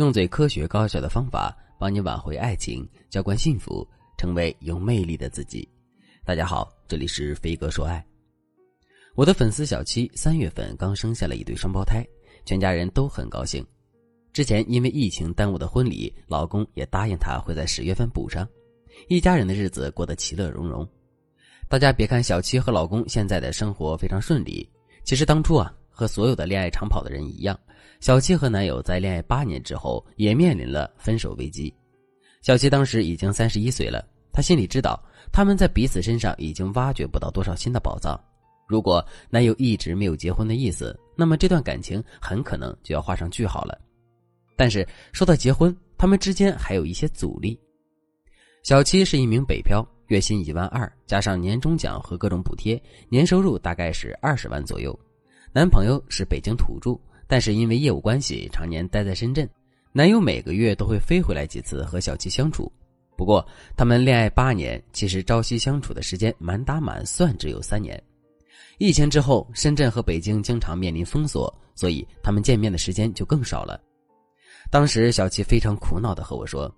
用最科学高效的方法帮你挽回爱情，浇灌幸福，成为有魅力的自己。大家好，这里是飞哥说爱。我的粉丝小七三月份刚生下了一对双胞胎，全家人都很高兴。之前因为疫情耽误的婚礼，老公也答应她会在十月份补上，一家人的日子过得其乐融融。大家别看小七和老公现在的生活非常顺利，其实当初啊，和所有的恋爱长跑的人一样，小七和男友在恋爱八年之后也面临了分手危机。小七当时已经三十一岁了，她心里知道他们在彼此身上已经挖掘不到多少新的宝藏。如果男友一直没有结婚的意思，那么这段感情很可能就要画上句号了。但是说到结婚，他们之间还有一些阻力。小七是一名北漂，月薪一万二，加上年终奖和各种补贴，年收入大概是二十万左右。男朋友是北京土著，但是因为业务关系，常年待在深圳。男友每个月都会飞回来几次和小七相处。不过他们恋爱八年，其实朝夕相处的时间满打满算只有三年。疫情之后，深圳和北京经常面临封锁，所以他们见面的时间就更少了。当时小七非常苦恼的和我说：“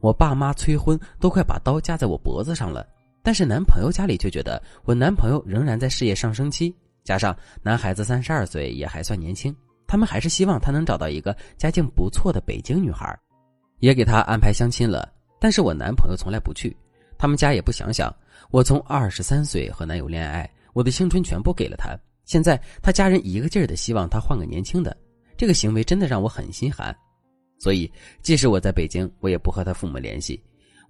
我爸妈催婚都快把刀架在我脖子上了，但是男朋友家里却觉得我男朋友仍然在事业上升期，加上男孩子三十二岁也还算年轻，他们还是希望他能找到一个家境不错的北京女孩，也给他安排相亲了。但是我男朋友从来不去，他们家也不想想，我从二十三岁和男友恋爱。”我的青春全部给了他，现在他家人一个劲儿的希望他换个年轻的，这个行为真的让我很心寒。所以，即使我在北京，我也不和他父母联系。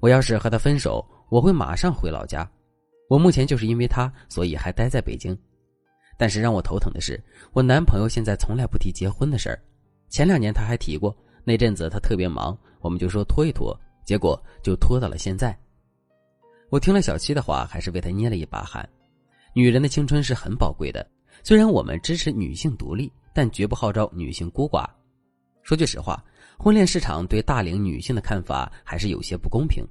我要是和他分手，我会马上回老家。我目前就是因为他，所以还待在北京。但是让我头疼的是，我男朋友现在从来不提结婚的事儿。前两年他还提过，那阵子他特别忙，我们就说拖一拖，结果就拖到了现在。我听了小七的话，还是为他捏了一把汗。女人的青春是很宝贵的，虽然我们支持女性独立，但绝不号召女性孤寡。说句实话，婚恋市场对大龄女性的看法还是有些不公平。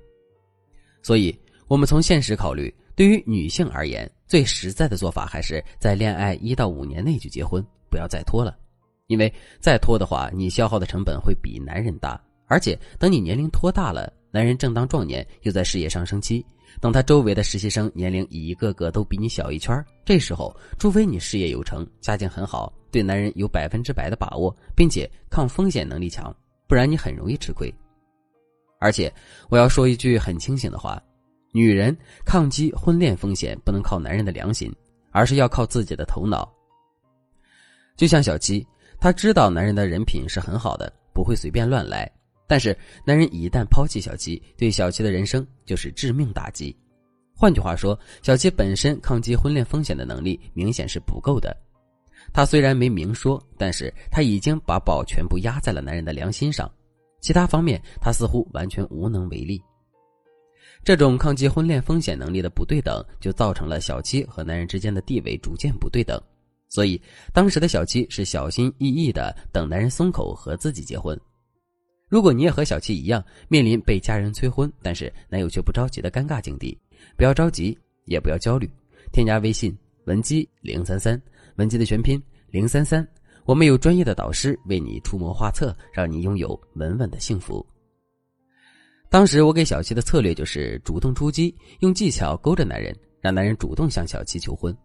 所以，我们从现实考虑，对于女性而言，最实在的做法还是在恋爱一到五年内就结婚，不要再拖了。因为再拖的话，你消耗的成本会比男人大，而且等你年龄拖大了，男人正当壮年，又在事业上升期。等他周围的实习生年龄一个个都比你小一圈，这时候，除非你事业有成，家境很好，对男人有百分之百的把握，并且抗风险能力强，不然你很容易吃亏。而且，我要说一句很清醒的话：女人抗击婚恋风险不能靠男人的良心，而是要靠自己的头脑。就像小七，她知道男人的人品是很好的，不会随便乱来。但是，男人一旦抛弃小七，对小七的人生就是致命打击。换句话说，小七本身抗击婚恋风险的能力明显是不够的。她虽然没明说，但是她已经把宝全部压在了男人的良心上，其他方面她似乎完全无能为力。这种抗击婚恋风险能力的不对等，就造成了小七和男人之间的地位逐渐不对等。所以，当时的小七是小心翼翼的等男人松口和自己结婚。如果你也和小七一样面临被家人催婚，但是男友却不着急的尴尬境地，不要着急，也不要焦虑，添加微信文姬零三三，文姬的全拼零三三，我们有专业的导师为你出谋划策，让你拥有稳稳的幸福。当时我给小七的策略就是主动出击，用技巧勾着男人，让男人主动向小七求婚。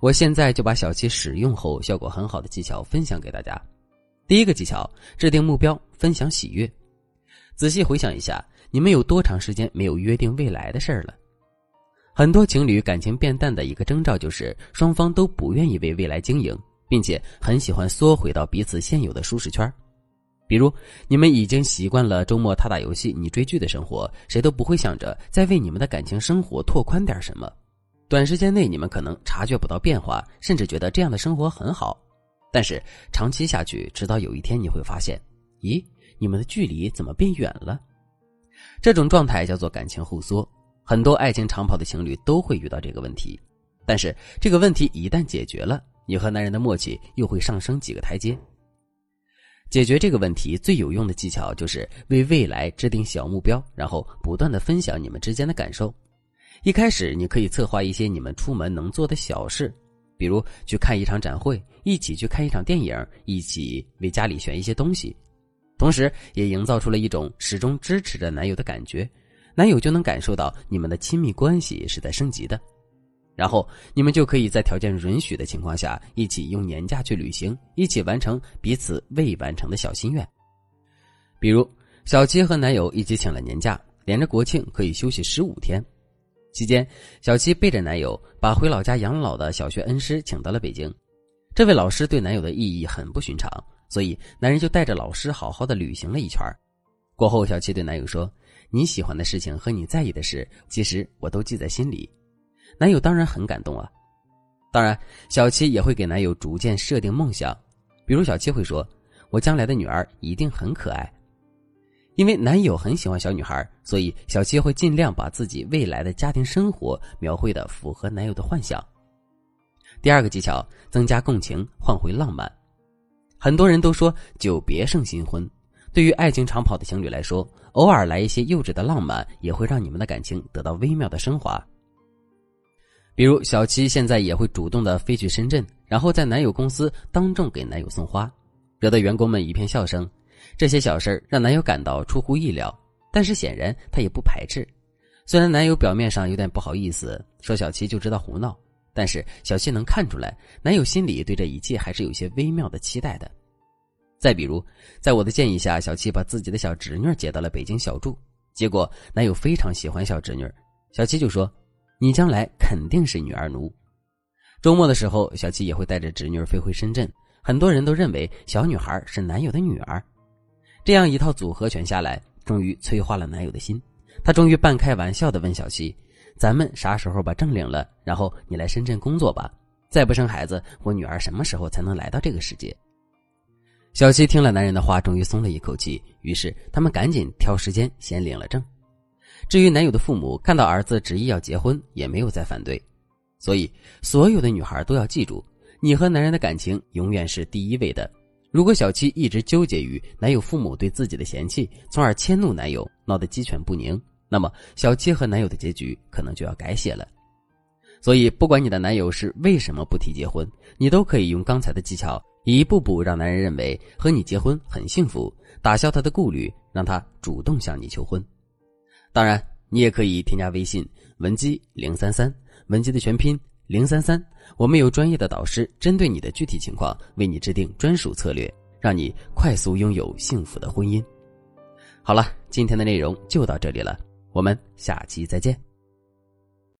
我现在就把小七使用后效果很好的技巧分享给大家。第一个技巧：制定目标，分享喜悦。仔细回想一下，你们有多长时间没有约定未来的事儿了？很多情侣感情变淡的一个征兆就是双方都不愿意为未来经营，并且很喜欢缩回到彼此现有的舒适圈。比如，你们已经习惯了周末他打游戏、你追剧的生活，谁都不会想着再为你们的感情生活拓宽点什么。短时间内，你们可能察觉不到变化，甚至觉得这样的生活很好。但是长期下去，直到有一天你会发现，咦，你们的距离怎么变远了？这种状态叫做感情后缩。很多爱情长跑的情侣都会遇到这个问题。但是这个问题一旦解决了，你和男人的默契又会上升几个台阶。解决这个问题最有用的技巧就是为未来制定小目标，然后不断的分享你们之间的感受。一开始你可以策划一些你们出门能做的小事。比如去看一场展会，一起去看一场电影，一起为家里选一些东西。同时也营造出了一种始终支持着男友的感觉，男友就能感受到你们的亲密关系是在升级的。然后你们就可以在条件允许的情况下，一起用年假去旅行，一起完成彼此未完成的小心愿。比如，小七和男友一起请了年假，连着国庆可以休息十五天。期间，小七背着男友把回老家养老的小学恩师请到了北京。这位老师对男友的意义很不寻常，所以男人就带着老师好好的旅行了一圈。过后，小七对男友说：“你喜欢的事情和你在意的事，其实我都记在心里。”男友当然很感动啊，当然，小七也会给男友逐渐设定梦想，比如小七会说：“我将来的女儿一定很可爱。”因为男友很喜欢小女孩，所以小七会尽量把自己未来的家庭生活描绘的符合男友的幻想。第二个技巧，增加共情，换回浪漫。很多人都说久别胜新婚，对于爱情长跑的情侣来说，偶尔来一些幼稚的浪漫，也会让你们的感情得到微妙的升华。比如小七现在也会主动的飞去深圳，然后在男友公司当众给男友送花，惹得员工们一片笑声。这些小事让男友感到出乎意料，但是显然他也不排斥。虽然男友表面上有点不好意思，说小七就知道胡闹，但是小七能看出来，男友心里对这一切还是有些微妙的期待的。再比如，在我的建议下，小七把自己的小侄女接到了北京小住，结果男友非常喜欢小侄女，小七就说。你将来肯定是女儿奴。周末的时候，小七也会带着侄女飞回深圳。很多人都认为小女孩是男友的女儿。这样一套组合拳下来，终于催化了男友的心。他终于半开玩笑的问小七：“咱们啥时候把证领了？然后你来深圳工作吧。再不生孩子，我女儿什么时候才能来到这个世界？”小七听了男人的话，终于松了一口气。于是他们赶紧挑时间先领了证。至于男友的父母，看到儿子执意要结婚，也没有再反对。所以，所有的女孩都要记住，你和男人的感情永远是第一位的。如果小七一直纠结于男友父母对自己的嫌弃，从而迁怒男友，闹得鸡犬不宁，那么小七和男友的结局可能就要改写了。所以，不管你的男友是为什么不提结婚，你都可以用刚才的技巧，一步步让男人认为和你结婚很幸福，打消他的顾虑，让他主动向你求婚。当然，你也可以添加微信文姬零三三，文姬的全拼零三三。我们有专业的导师，针对你的具体情况，为你制定专属策略，让你快速拥有幸福的婚姻。好了，今天的内容就到这里了，我们下期再见。